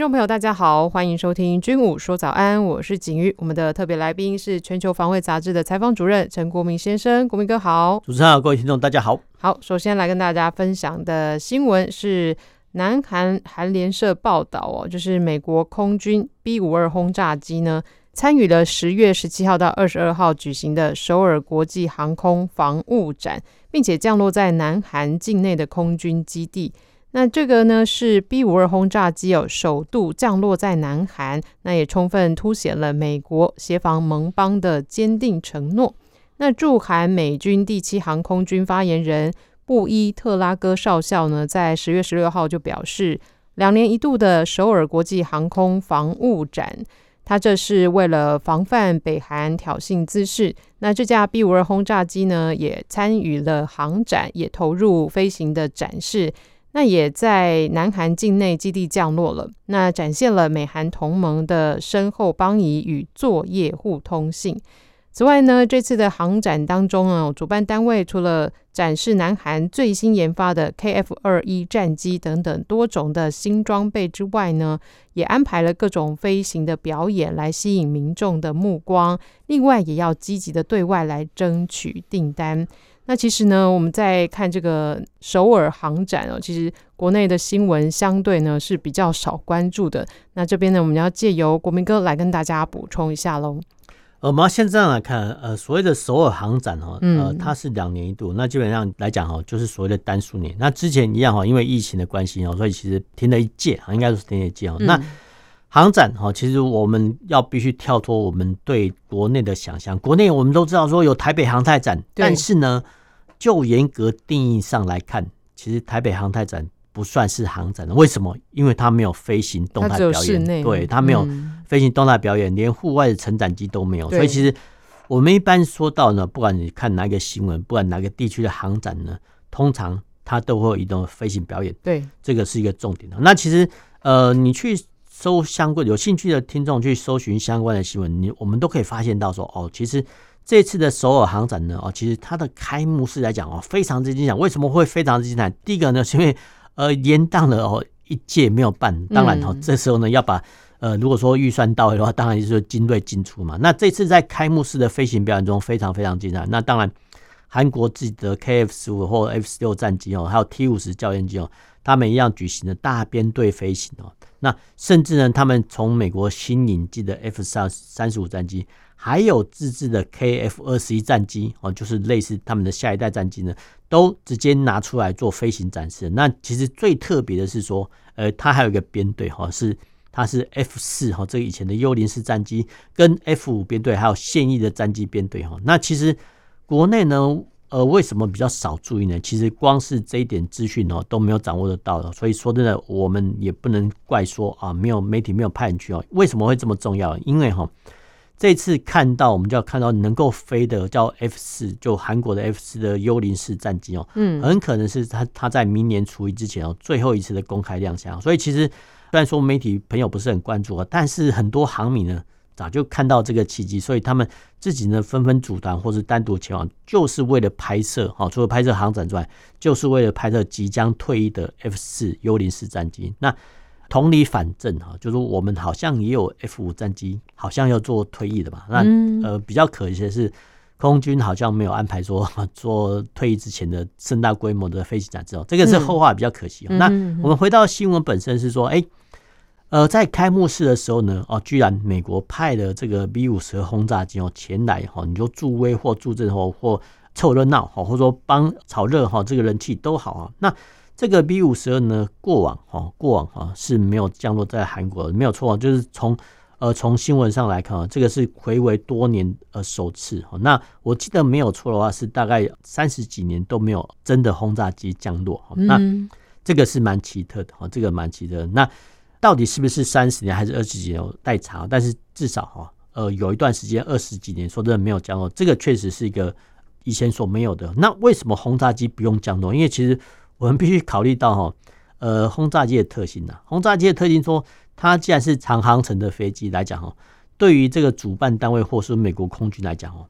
众朋友，大家好，欢迎收听《军武说早安》，我是景瑜。我们的特别来宾是《全球防卫杂志》的采访主任陈国民先生，国民哥好。主持人好，各位听众大家好。好，首先来跟大家分享的新闻是。南韩韩联社报道哦，就是美国空军 B 五二轰炸机呢，参与了十月十七号到二十二号举行的首尔国际航空防务展，并且降落在南韩境内的空军基地。那这个呢是 B 五二轰炸机哦，首度降落在南韩，那也充分凸显了美国协防盟邦的坚定承诺。那驻韩美军第七航空军发言人。布伊特拉戈少校呢，在十月十六号就表示，两年一度的首尔国际航空防务展，他这是为了防范北韩挑衅滋事。那这架 B 五二轰炸机呢，也参与了航展，也投入飞行的展示。那也在南韩境内基地降落了，那展现了美韩同盟的深厚邦谊与作业互通性。此外呢，这次的航展当中啊，主办单位除了展示南韩最新研发的 KF 二一战机等等多种的新装备之外呢，也安排了各种飞行的表演来吸引民众的目光。另外，也要积极的对外来争取订单。那其实呢，我们在看这个首尔航展哦，其实国内的新闻相对呢是比较少关注的。那这边呢，我们要借由国民哥来跟大家补充一下喽。呃，我们要先这样来看，呃，所谓的首尔航展哈，呃，它是两年一度，那基本上来讲哈，就是所谓的单数年。那之前一样哈，因为疫情的关系哦，所以其实停了一届，应该是停了一届哦。那航展哈，其实我们要必须跳脱我们对国内的想象。国内我们都知道说有台北航太展，但是呢，就严格定义上来看，其实台北航太展。不算是航展的，为什么？因为它没有飞行动态表演，对，它没有飞行动态表演，连户外的成长机都没有。所以其实我们一般说到呢，不管你看哪个新闻，不管哪个地区的航展呢，通常它都会有一种飞行表演。对，这个是一个重点的。那其实呃，你去搜相关有兴趣的听众去搜寻相关的新闻，你我们都可以发现到说，哦，其实这次的首尔航展呢，哦，其实它的开幕式来讲哦，非常之精彩。为什么会非常之精彩？第一个呢，是因为呃，延宕了哦，一届没有办。当然哦，这时候呢，要把呃，如果说预算到位的话，当然就是精锐进出嘛。那这次在开幕式的飞行表演中，非常非常精彩。那当然，韩国自己的 KF 十五或 F 十六战机哦，还有 T 五十教练机哦，他们一样举行了大编队飞行哦。那甚至呢，他们从美国新引进的 F 三三十五战机。还有自制的 KF 二十一战机哦，就是类似他们的下一代战机呢，都直接拿出来做飞行展示。那其实最特别的是说，呃，它还有一个编队哈，是它是 F 四哈，这个以前的幽灵式战机跟 F 五编队，还有现役的战机编队哈。那其实国内呢，呃，为什么比较少注意呢？其实光是这一点资讯哦都没有掌握得到的。所以说真的，我们也不能怪说啊，没有媒体没有派人去哦。为什么会这么重要？因为哈。这次看到，我们就要看到能够飞的叫 F 四，就韩国的 F 四的幽灵式战机哦，嗯，很可能是他他在明年除役之前哦，最后一次的公开亮相。所以其实虽然说媒体朋友不是很关注啊，但是很多航迷呢早就看到这个契机，所以他们自己呢纷纷组团或是单独前往，就是为了拍摄哈，除了拍摄航展之外，就是为了拍摄即将退役的 F 四幽灵式战机。那同理反正哈，就是我们好像也有 F 五战机，好像要做退役的吧？那呃比较可惜的是，空军好像没有安排说 做退役之前的盛大规模的飞行展示哦，这个是后话，比较可惜。那我们回到新闻本身是说，哎，呃，在开幕式的时候呢，哦，居然美国派了这个 B 五十二轰炸机哦前来哈，你就助威或助阵或或凑热闹哈，或者说帮炒热哈，这个人气都好啊。那这个 B 五十二呢，过往哈，过往哈是没有降落在韩国的，没有错，就是从呃从新闻上来看啊，这个是回违多年呃首次哈。那我记得没有错的话，是大概三十几年都没有真的轰炸机降落哈。那这个是蛮奇特的哈，这个蛮奇特的。那到底是不是三十年还是二十几年有待查？但是至少哈，呃有一段时间二十几年说真的没有降落，这个确实是一个以前所没有的。那为什么轰炸机不用降落？因为其实我们必须考虑到哈，呃，轰炸机的特性呐，轰炸机的特性说，它既然是长航程的飞机来讲哈，对于这个主办单位或是美国空军来讲哦。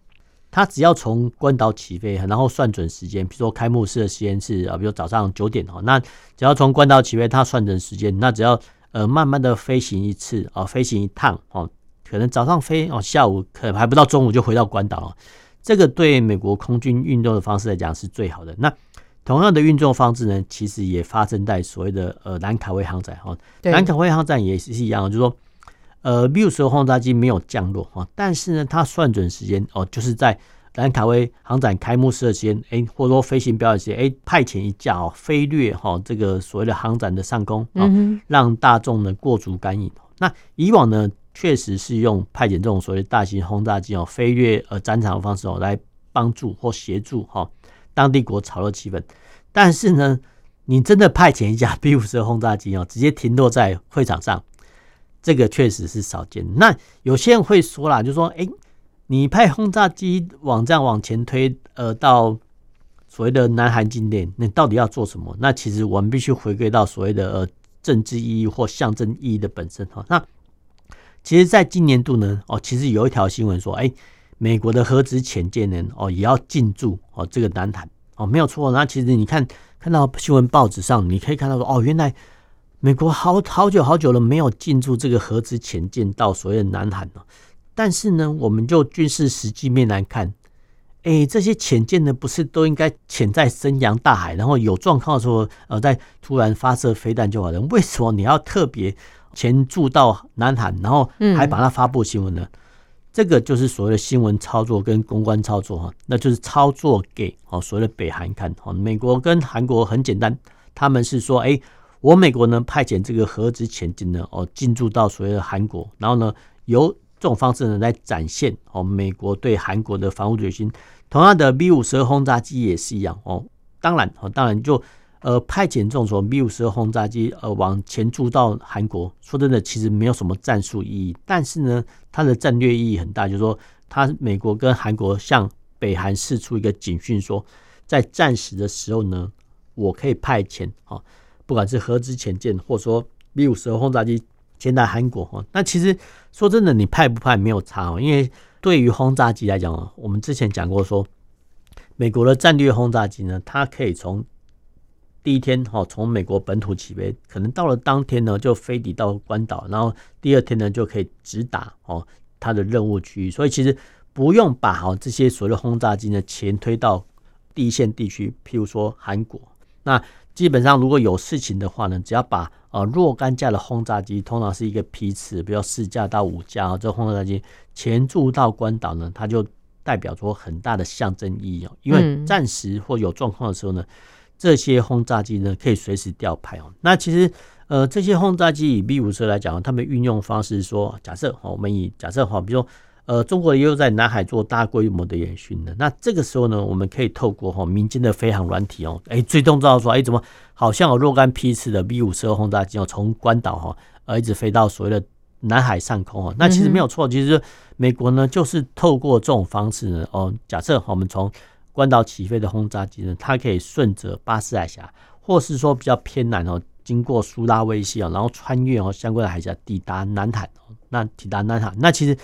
他只要从关岛起飞，然后算准时间，比如说开幕式的时间是啊，比如早上九点哦，那只要从关岛起飞，他算准时间，那只要呃慢慢的飞行一次啊，飞行一趟哦，可能早上飞哦，下午可能还不到中午就回到关岛了。这个对美国空军运动的方式来讲是最好的。那同样的运作方式呢，其实也发生在所谓的呃兰卡威航展哈，兰卡威航展也是一样，就是说。呃，B 五十轰炸机没有降落哈，但是呢，它算准时间哦，就是在兰卡威航展开幕式的时间，哎，或者说飞行表演时间，哎，派遣一架哦，飞掠哈这个所谓的航展的上空啊，让大众呢过足感应。那以往呢，确实是用派遣这种所谓大型轰炸机哦，飞掠呃战场的方式哦，来帮助或协助哈当地国炒热气氛。但是呢，你真的派遣一架 B 五十轰炸机哦，直接停落在会场上。这个确实是少见。那有些人会说啦，就说：“哎，你派轰炸机往这样往前推，呃，到所谓的南韩境内，你到底要做什么？”那其实我们必须回归到所谓的呃政治意义或象征意义的本身哈。那其实，在今年度呢，哦，其实有一条新闻说：“哎，美国的核子潜舰呢，哦，也要进驻哦这个南韩哦，没有错。”那其实你看看到新闻报纸上，你可以看到说：“哦，原来。”美国好好久好久了没有进驻这个核子潜舰到所谓的南韩了，但是呢，我们就军事实际面来看，哎，这些潜舰呢，不是都应该潜在深洋大海，然后有状况的时候，呃，再突然发射飞弹就好了？为什么你要特别潜驻到南韩，然后还把它发布新闻呢？这个就是所谓的新闻操作跟公关操作哈，那就是操作给哦所谓的北韩看。哦，美国跟韩国很简单，他们是说，哎。我美国呢派遣这个核子潜艇呢哦进驻到所谓的韩国，然后呢由这种方式呢来展现哦美国对韩国的防务决心。同样的 B 五十二轰炸机也是一样哦，当然哦当然就呃派遣这种说 B 五十二轰炸机呃往前驻到韩国，说真的其实没有什么战术意义，但是呢它的战略意义很大，就是说它美国跟韩国向北韩释出一个警讯，说在战时的时候呢我可以派遣啊。不管是核子潜舰，或者说 B 五十二轰炸机前来韩国哈，那其实说真的，你派不派没有差哦。因为对于轰炸机来讲，我们之前讲过说，美国的战略轰炸机呢，它可以从第一天哈，从美国本土起飞，可能到了当天呢就飞抵到关岛，然后第二天呢就可以直达哦它的任务区域，所以其实不用把好这些所谓的轰炸机呢前推到第一线地区，譬如说韩国那。基本上，如果有事情的话呢，只要把呃若干架的轰炸机，通常是一个批次，比如四架到五架啊，这轰炸机前驻到关岛呢，它就代表着很大的象征意义哦。因为暂时或有状况的时候呢，这些轰炸机呢可以随时调派哦。那其实呃这些轰炸机以 B 五十来讲，他们运用方式说，假设我们以假设哈，比如说。呃，中国也有在南海做大规模的演训的。那这个时候呢，我们可以透过哈民间的飞航软体哦，哎，追踪到说，哎，怎么好像有若干批次的 B 五十二轰炸机哦，从关岛哈呃一直飞到所谓的南海上空哦。那其实没有错，其实美国呢就是透过这种方式呢，哦，假设我们从关岛起飞的轰炸机呢，它可以顺着巴士海峡，或是说比较偏南哦，经过苏拉威西啊，然后穿越哦相关的海峡抵达南海。那抵达南海，那其实。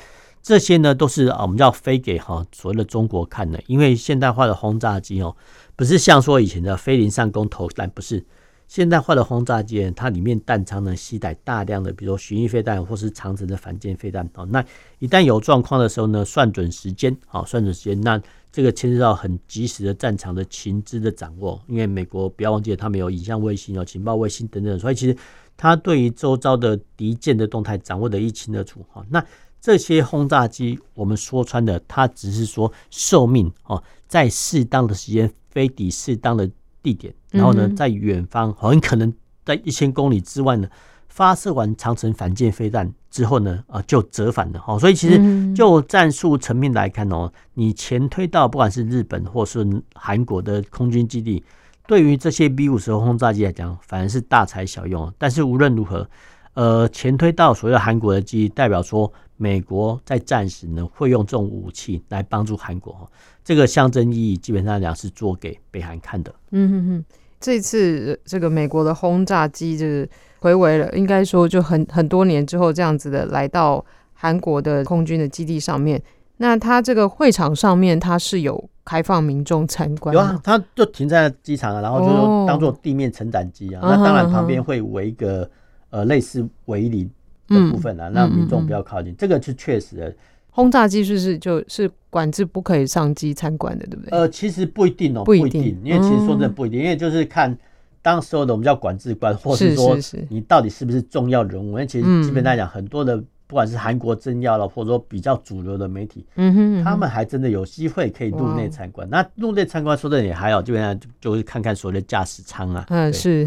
这些呢都是啊，我们要飞给哈所谓的中国看的，因为现代化的轰炸机哦，不是像说以前的飞临上空投弹，不是现代化的轰炸机，它里面弹仓呢携带大量的，比如说巡弋飞弹或是长程的反舰飞弹哦。那一旦有状况的时候呢，算准时间啊，算准时间，那这个牵涉到很及时的战场的情资的掌握，因为美国不要忘记了，他们有影像卫星、有情报卫星等等，所以其实它对于周遭的敌舰的动态掌握得一清二楚哈。那这些轰炸机，我们说穿的，它只是说寿命哦，在适当的时间飞抵适当的地点，然后呢，在远方很可能在一千公里之外呢，发射完长城反舰飞弹之后呢，啊，就折返了哈。所以其实就战术层面来看哦，你前推到不管是日本或是韩国的空军基地，对于这些 B 五十轰炸机来讲，反而是大材小用。但是无论如何。呃前推到所谓的韩国的基地，代表说美国在战时呢会用这种武器来帮助韩国。这个象征意义基本上讲是做给北韩看的。嗯哼哼，这次这个美国的轰炸机就是回围了，应该说就很很多年之后这样子的来到韩国的空军的基地上面。那它这个会场上面它是有开放民众参观？有啊，它就停在机场啊，然后就当做地面承载机啊。那当然旁边会围一个呃类似围篱的部分啊，让民众不要靠近。这个是确实的。轰炸机是不是就是管制不可以上机参观的，对不对？呃，其实不一定哦，不一定，因为其实说真的不一定，因为就是看当时候的我们叫管制官，或是说你到底是不是重要人物。因为其实基本来讲，很多的不管是韩国政要了，或者说比较主流的媒体，嗯哼，他们还真的有机会可以入内参观。那入内参观说真的也还好，基本上就是看看所谓的驾驶舱啊。嗯，是。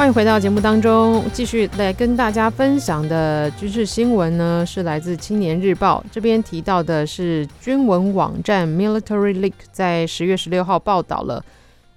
欢迎回到节目当中，继续来跟大家分享的军事新闻呢，是来自《青年日报》这边提到的，是军文网站 Military Leak 在十月十六号报道了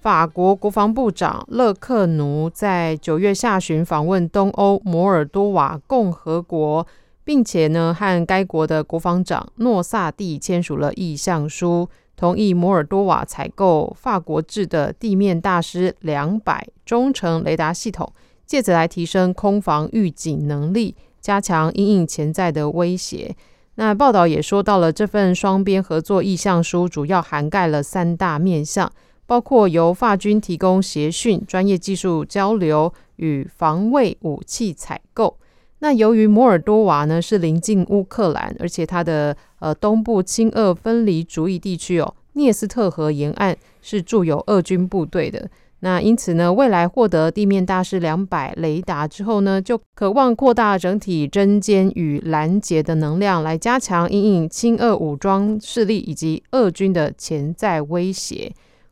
法国国防部长勒克努在九月下旬访问东欧摩尔多瓦共和国，并且呢和该国的国防长诺萨蒂签署了意向书。同意摩尔多瓦采购法国制的地面大师两百中程雷达系统，借此来提升空防预警能力，加强因应潜在的威胁。那报道也说到了，这份双边合作意向书主要涵盖了三大面向，包括由法军提供协训、专业技术交流与防卫武器采购。那由于摩尔多瓦呢是临近乌克兰，而且它的呃东部亲俄分离主义地区哦，聂斯特河沿岸是驻有俄军部队的。那因此呢，未来获得地面大师两百雷达之后呢，就渴望扩大整体侦监与拦截的能量，来加强因应亲俄武装势力以及俄军的潜在威胁。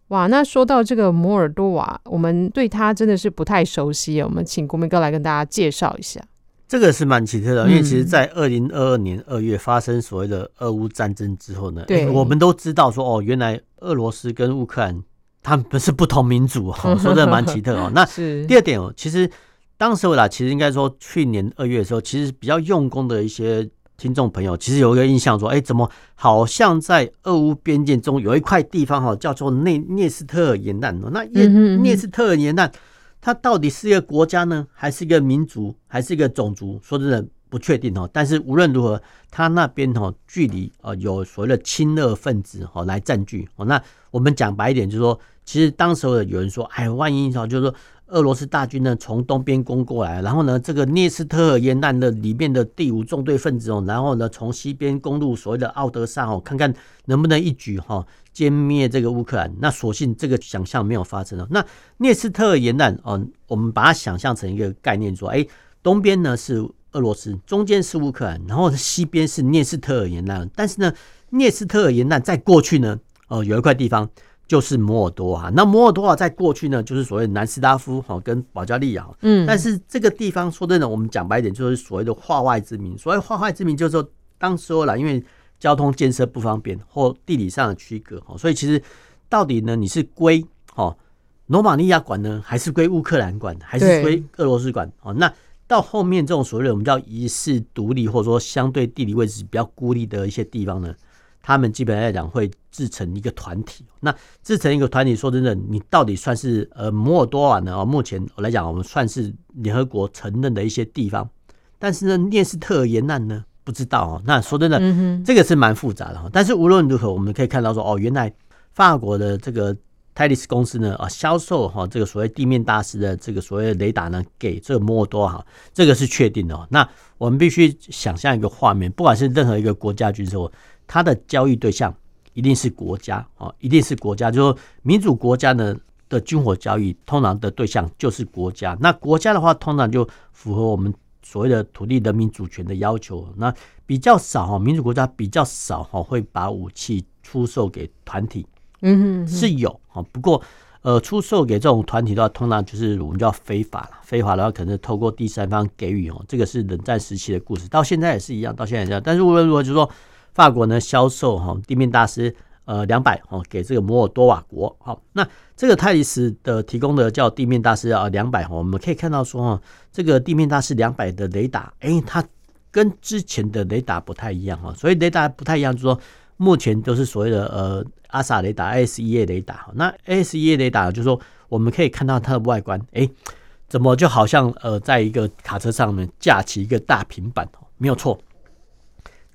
哇，那说到这个摩尔多瓦，我们对它真的是不太熟悉，我们请国民哥来跟大家介绍一下。这个是蛮奇特的，因为其实，在二零二二年二月发生所谓的俄乌战争之后呢，对，我们都知道说，哦，原来俄罗斯跟乌克兰他们不是不同民族，说真的蛮奇特哦。那第二点哦，其实当时啦，其实应该说去年二月的时候，其实比较用功的一些听众朋友，其实有一个印象说，哎，怎么好像在俄乌边界中有一块地方哈，叫做内涅斯特尔沿岸哦，那涅涅斯特尔沿岸。它到底是一个国家呢，还是一个民族，还是一个种族？说真的不确定哦。但是无论如何，它那边哦，距离啊有所谓的亲俄分子哦来占据哦。那我们讲白一点，就是说，其实当时候有人说，哎，万一哦，就是说。俄罗斯大军呢，从东边攻过来，然后呢，这个聂斯特尔沿岸的里面的第五纵队分子哦，然后呢，从西边攻入所谓的奥德萨哦，看看能不能一举哈歼灭这个乌克兰。那所幸这个想象没有发生哦。那聂斯特尔沿岸哦，我们把它想象成一个概念说，哎，东边呢是俄罗斯，中间是乌克兰，然后西边是聂斯特尔沿岸。但是呢，聂斯特尔沿岸再过去呢，哦，有一块地方。就是摩尔多瓦，那摩尔多瓦在过去呢，就是所谓南斯拉夫哈跟保加利亚，嗯，但是这个地方说真的，我们讲白一点，就是所谓的化外之民。所谓化外之民，就是说当时候啦，因为交通建设不方便或地理上的区隔哈，所以其实到底呢，你是归哦罗马尼亚管呢，还是归乌克兰管，还是归俄罗斯管？哦，那到后面这种所谓的我们叫遗世独立，或者说相对地理位置比较孤立的一些地方呢？他们基本上来讲会自成一个团体。那自成一个团体，说真的，你到底算是呃摩尔多瓦呢？目前我来讲，我们算是联合国承认的一些地方。但是呢，聂斯特尔沿岸呢，不知道哦。那说真的，这个是蛮复杂的哈。但是无论如何，我们可以看到说，哦，原来法国的这个泰利斯公司呢，啊，销售哈这个所谓地面大师的这个所谓雷达呢，给这个摩尔多瓦，这个是确定的。那我们必须想象一个画面，不管是任何一个国家军事。它的交易对象一定是国家哦，一定是国家。就是说民主国家呢的军火交易，通常的对象就是国家。那国家的话，通常就符合我们所谓的土地人民主权的要求，那比较少哈，民主国家比较少哈，会把武器出售给团体。嗯哼，是有哈，不过呃，出售给这种团体的话，通常就是我们叫非法了。非法的话，可能透过第三方给予哦，这个是冷战时期的故事，到现在也是一样，到现在也是一样。但是无论如何，就是说法国呢销售哈地面大师呃两百哦给这个摩尔多瓦国，好，那这个泰利斯的提供的叫地面大师啊两百哈，我们可以看到说哈，这个地面大师两百的雷达，哎，它跟之前的雷达不太一样哈，所以雷达不太一样，就是说目前都是所谓的呃。阿萨雷达 S E A 雷达哈，那 S E A 雷达就是说，我们可以看到它的外观，哎，怎么就好像呃，在一个卡车上面架起一个大平板哦，没有错，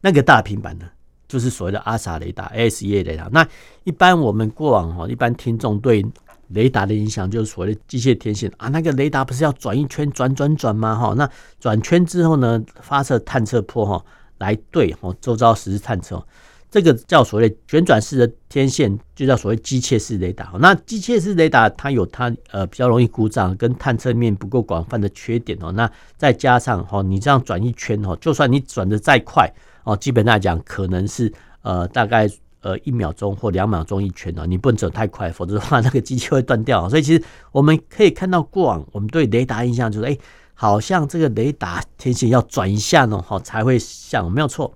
那个大平板呢，就是所谓的阿萨雷达 AS1A 雷达。那一般我们过往哈，一般听众对雷达的印象就是所谓的机械天线啊，那个雷达不是要转一圈转转转吗？哈，那转圈之后呢，发射探测波哈，来对哦周遭实时探测。这个叫所谓旋转式的天线，就叫所谓机械式雷达。那机械式雷达它有它呃比较容易故障跟探测面不够广泛的缺点哦。那再加上哈，你这样转一圈哦，就算你转的再快哦，基本来讲可能是呃大概呃一秒钟或两秒钟一圈哦，你不能走太快，否则的话 那个机器会断掉。所以其实我们可以看到过往我们对雷达印象就是，哎，好像这个雷达天线要转一下呢，哈才会响，没有错。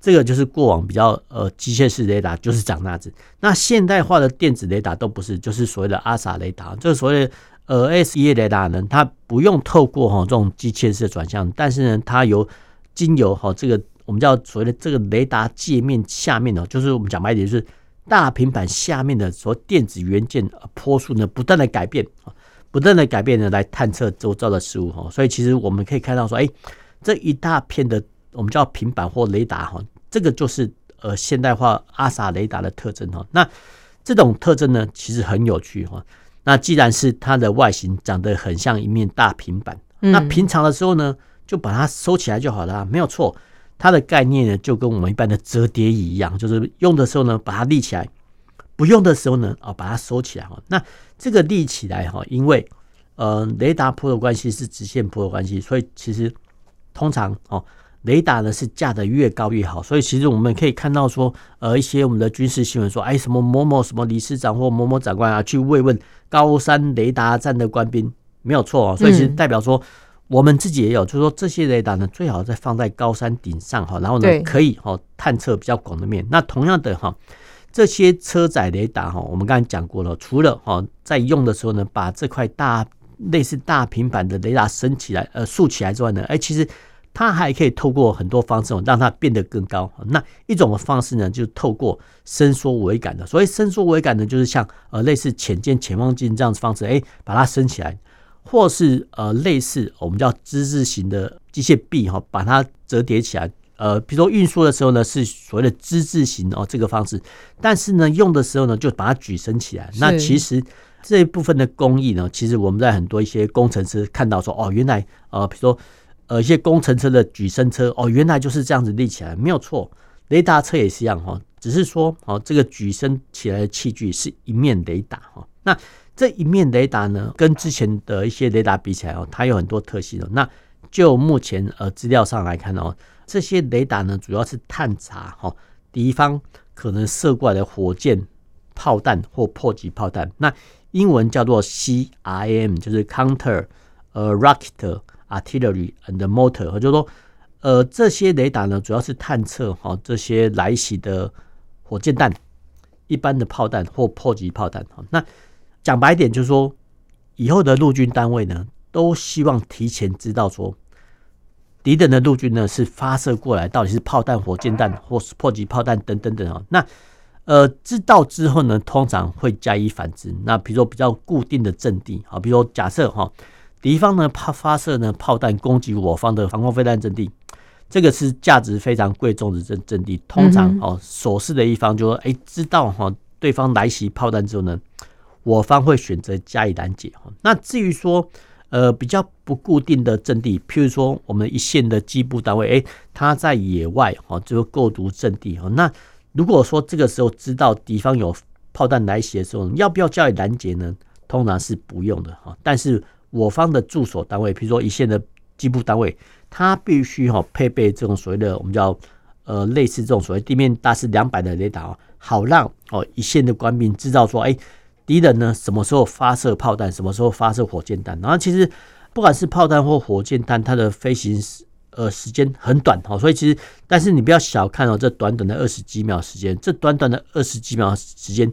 这个就是过往比较呃机械式雷达，就是长那样子。那现代化的电子雷达都不是，就是所谓的阿萨雷达。这个所谓的呃 AS1A 雷达呢，它不用透过哈这种机械式的转向，但是呢，它由经由哈这个我们叫所谓的这个雷达界面下面呢，就是我们讲白一点，就是大平板下面的所谓电子元件波数呢，不断的改变啊，不断的改变呢，来探测周遭的事物哈。所以其实我们可以看到说，哎，这一大片的。我们叫平板或雷达哈，这个就是呃现代化阿萨雷达的特征哈。那这种特征呢，其实很有趣哈。那既然是它的外形长得很像一面大平板，那平常的时候呢，就把它收起来就好了，没有错。它的概念呢，就跟我们一般的折叠椅一样，就是用的时候呢，把它立起来；不用的时候呢，啊，把它收起来哈。那这个立起来哈，因为呃雷达波的关系是直线波的关系，所以其实通常哦。雷达呢是架得越高越好，所以其实我们可以看到说，呃，一些我们的军事新闻说，哎，什么某某什么理事长或某某长官啊，去慰问高山雷达站的官兵，没有错哦。所以其实代表说，我们自己也有，就是说这些雷达呢，最好再放在高山顶上哈，然后呢，可以哈探测比较广的面。那同样的哈，这些车载雷达哈，我们刚才讲过了，除了哈在用的时候呢，把这块大类似大平板的雷达升起来，呃，竖起来之外呢，哎，其实。它还可以透过很多方式让它变得更高。那一种的方式呢，就是透过伸缩桅杆的。所以伸缩桅杆呢，就是像呃类似潜舰、潜望镜这样子方式，哎，把它升起来，或是呃类似我们叫之字型的机械臂哈，把它折叠起来。呃，比如说运输的时候呢，是所谓的之字型哦这个方式，但是呢用的时候呢，就把它举升起来。那其实这一部分的工艺呢，其实我们在很多一些工程师看到说，哦，原来呃比如说。呃，一些工程车的举升车哦，原来就是这样子立起来，没有错。雷达车也是一样哈，只是说哦，这个举升起来的器具是一面雷达哈。那这一面雷达呢，跟之前的一些雷达比起来哦，它有很多特性哦。那就目前呃资料上来看哦，这些雷达呢，主要是探查哈敌方可能射过来的火箭、炮弹或迫击炮弹。那英文叫做 CRAM，就是 Counter 呃 Rocket。Artillery and Mortar，就是说，呃，这些雷达呢，主要是探测哈这些来袭的火箭弹、一般的炮弹或迫击炮弹。哈，那讲白一点，就是说，以后的陆军单位呢，都希望提前知道说，敌人的陆军呢是发射过来到底是炮弹、火箭弹或是迫击炮弹等等等啊。那呃，知道之后呢，通常会加以反制。那比如说比较固定的阵地，啊，比如说假设哈。敌方呢，怕发射呢炮弹攻击我方的防空飞弹阵地，这个是价值非常贵重的阵阵地。通常哦，守势的一方就说：“哎，知道哈，对方来袭炮弹之后呢，我方会选择加以拦截。”那至于说呃比较不固定的阵地，譬如说我们一线的机部单位，哎，他在野外哈，就构筑阵地哈。那如果说这个时候知道敌方有炮弹来袭的时候，要不要加以拦截呢？通常是不用的哈，但是。我方的驻守单位，比如说一线的机步单位，它必须哈配备这种所谓的我们叫呃类似这种所谓地面大师两百的雷达，好让哦一线的官兵知道说，哎，敌人呢什么时候发射炮弹，什么时候发射火箭弹。然后其实不管是炮弹或火箭弹，它的飞行时呃时间很短哈，所以其实但是你不要小看哦，这短短的二十几秒时间，这短短的二十几秒时间。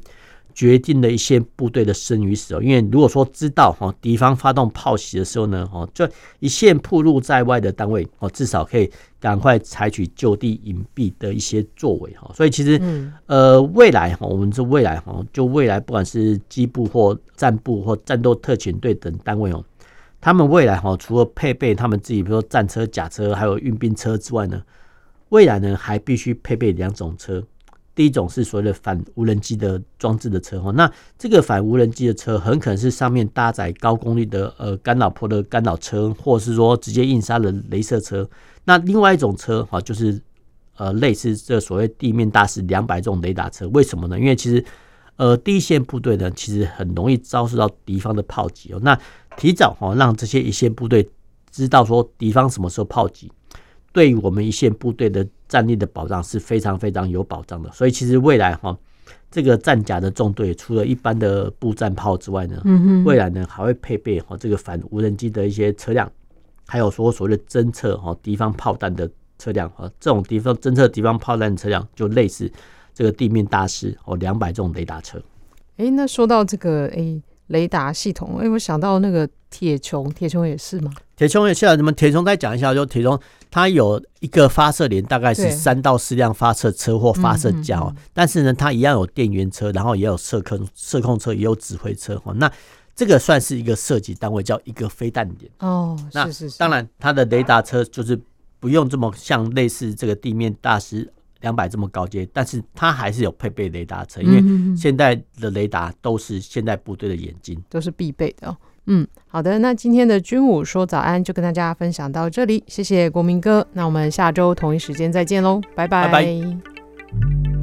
决定了一些部队的生与死哦，因为如果说知道哈敌方发动炮袭的时候呢，哦，就一线铺路在外的单位哦，至少可以赶快采取就地隐蔽的一些作为哈。所以其实呃，未来哈，我们这未来哈，就未来不管是机部或战部或战斗特遣队等单位哦，他们未来哈，除了配备他们自己比如说战车、甲车还有运兵车之外呢，未来呢还必须配备两种车。第一种是所谓的反无人机的装置的车哈，那这个反无人机的车很可能是上面搭载高功率的呃干扰波的干扰车，或者是说直接印刷的镭射车。那另外一种车哈，就是呃类似这所谓地面大师两百这种雷达车。为什么呢？因为其实呃第一线部队呢，其实很容易遭受到敌方的炮击哦。那提早哈让这些一线部队知道说敌方什么时候炮击。对于我们一线部队的战力的保障是非常非常有保障的，所以其实未来哈，这个战甲的纵队除了一般的步战炮之外呢，嗯未来呢还会配备哈这个反无人机的一些车辆，还有说所谓的侦测哈敌方炮弹的车辆哈，这种地方侦测敌方炮弹的车辆就类似这个地面大师哦两百这种雷达车。哎，那说到这个哎。雷达系统，哎，我想到那个铁穹，铁穹也是吗？铁穹也是啊，什么铁穹再讲一下，就铁穹它有一个发射连，大概是三到四辆发射车或发射架，嗯嗯嗯，但是呢，它一样有电源车，然后也有射控射控车，也有指挥车。那这个算是一个射击单位，叫一个飞弹点。哦，那是是是。当然，它的雷达车就是不用这么像类似这个地面大师。两百这么高阶，但是它还是有配备雷达车，因为现在的雷达都是现代部队的眼睛，都是必备的哦。嗯，好的，那今天的军武说早安就跟大家分享到这里，谢谢国民哥，那我们下周同一时间再见喽，拜拜。拜拜。